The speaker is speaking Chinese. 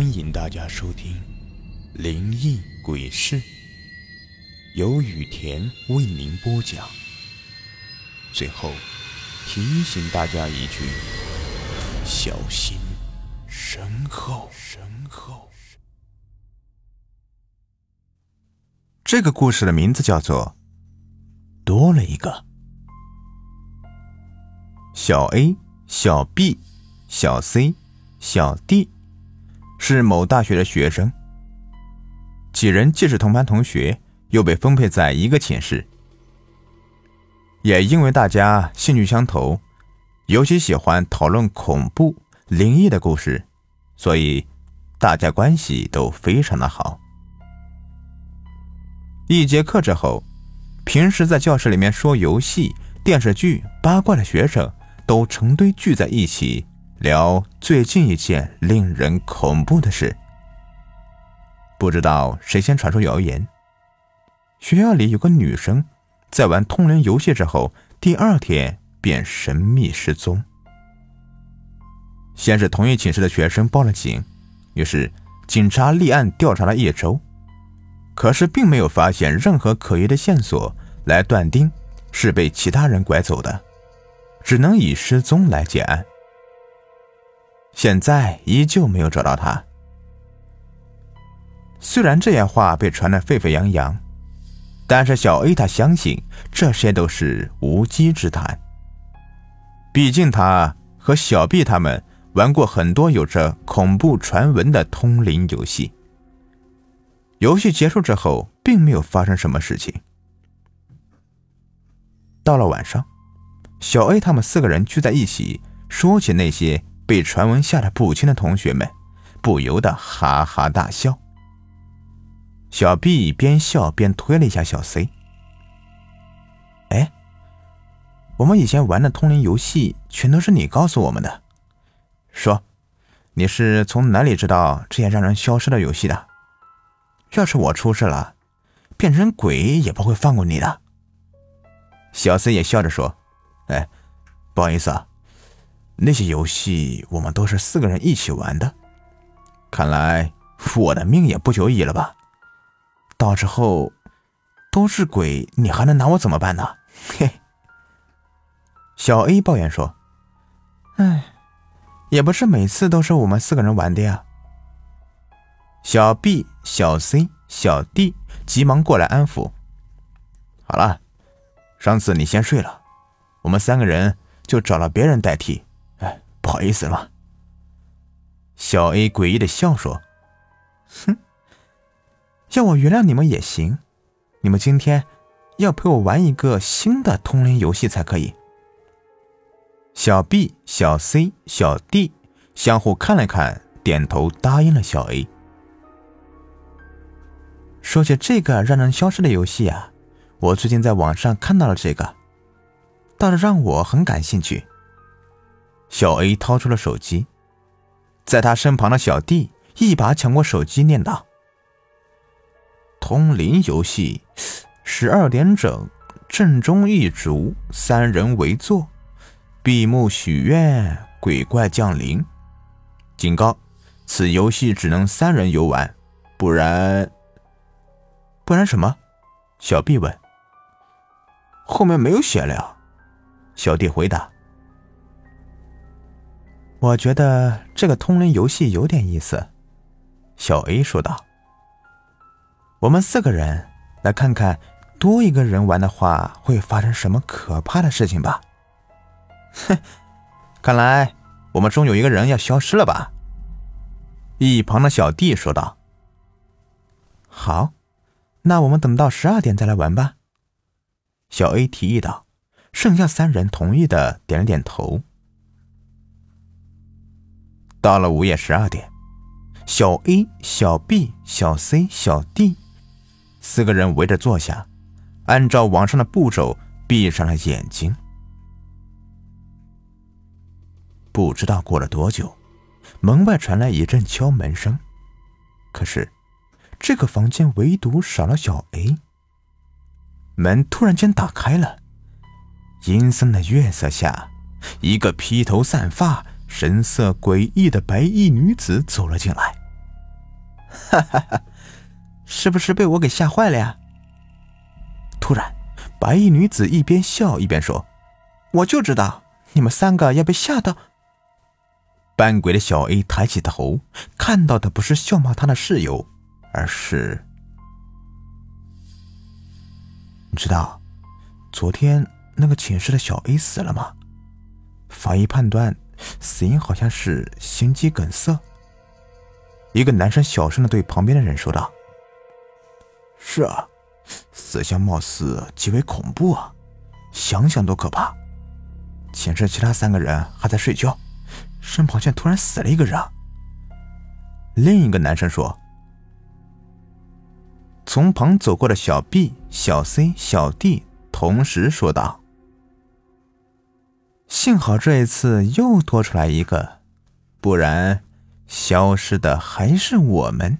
欢迎大家收听《灵异鬼事》，由雨田为您播讲。最后提醒大家一句：小心身后。身后。这个故事的名字叫做《多了一个》。小 A、小 B、小 C、小 D。是某大学的学生，几人既是同班同学，又被分配在一个寝室。也因为大家兴趣相投，尤其喜欢讨论恐怖、灵异的故事，所以大家关系都非常的好。一节课之后，平时在教室里面说游戏、电视剧、八卦的学生都成堆聚在一起。聊最近一件令人恐怖的事。不知道谁先传出谣言，学校里有个女生在玩通灵游戏之后，第二天便神秘失踪。先是同一寝室的学生报了警，于是警察立案调查了一周，可是并没有发现任何可疑的线索来断定是被其他人拐走的，只能以失踪来结案。现在依旧没有找到他。虽然这些话被传得沸沸扬扬，但是小 A 他相信这些都是无稽之谈。毕竟他和小 B 他们玩过很多有着恐怖传闻的通灵游戏。游戏结束之后，并没有发生什么事情。到了晚上，小 A 他们四个人聚在一起，说起那些。被传闻吓得不轻的同学们不由得哈哈大笑。小 B 边笑边推了一下小 C：“ 哎，我们以前玩的通灵游戏全都是你告诉我们的。说，你是从哪里知道这些让人消失的游戏的？要是我出事了，变成鬼也不会放过你的。”小 C 也笑着说：“哎，不好意思啊。”那些游戏我们都是四个人一起玩的，看来我的命也不久矣了吧？到时候都是鬼，你还能拿我怎么办呢？嘿，小 A 抱怨说：“哎，也不是每次都是我们四个人玩的呀。”小 B、小 C、小 D 急忙过来安抚：“好了，上次你先睡了，我们三个人就找了别人代替。”不好意思了，小 A 诡异的笑说：“哼，要我原谅你们也行，你们今天要陪我玩一个新的通灵游戏才可以。”小 B、小 C、小 D 相互看了看，点头答应了小 A。说起这个让人消失的游戏啊，我最近在网上看到了这个，倒是让我很感兴趣。小 A 掏出了手机，在他身旁的小弟一把抢过手机，念道：“通灵游戏，十二点整，正中一烛，三人围坐，闭目许愿，鬼怪降临。警告：此游戏只能三人游玩，不然……不然什么？”小 B 问。后面没有写了。小弟回答。我觉得这个通灵游戏有点意思，小 A 说道。我们四个人来看看，多一个人玩的话会发生什么可怕的事情吧。哼，看来我们中有一个人要消失了吧？一旁的小弟说道。好，那我们等到十二点再来玩吧。小 A 提议道，剩下三人同意的点了点头。到了午夜十二点，小 A、小 B、小 C、小 D 四个人围着坐下，按照网上的步骤闭上了眼睛。不知道过了多久，门外传来一阵敲门声，可是这个房间唯独少了小 A。门突然间打开了，阴森的月色下，一个披头散发。神色诡异的白衣女子走了进来，哈哈哈，是不是被我给吓坏了呀？突然，白衣女子一边笑一边说：“我就知道你们三个要被吓到。”扮鬼的小 A 抬起头，看到的不是笑骂他的室友，而是……你知道，昨天那个寝室的小 A 死了吗？法医判断，死因好像是心肌梗塞。一个男生小声的对旁边的人说道：“是啊，死相貌似极为恐怖啊，想想都可怕。寝室其他三个人还在睡觉，身旁却突然死了一个人。”另一个男生说：“从旁走过的小 B、小 C、小 D 同时说道。”幸好这一次又多出来一个，不然消失的还是我们。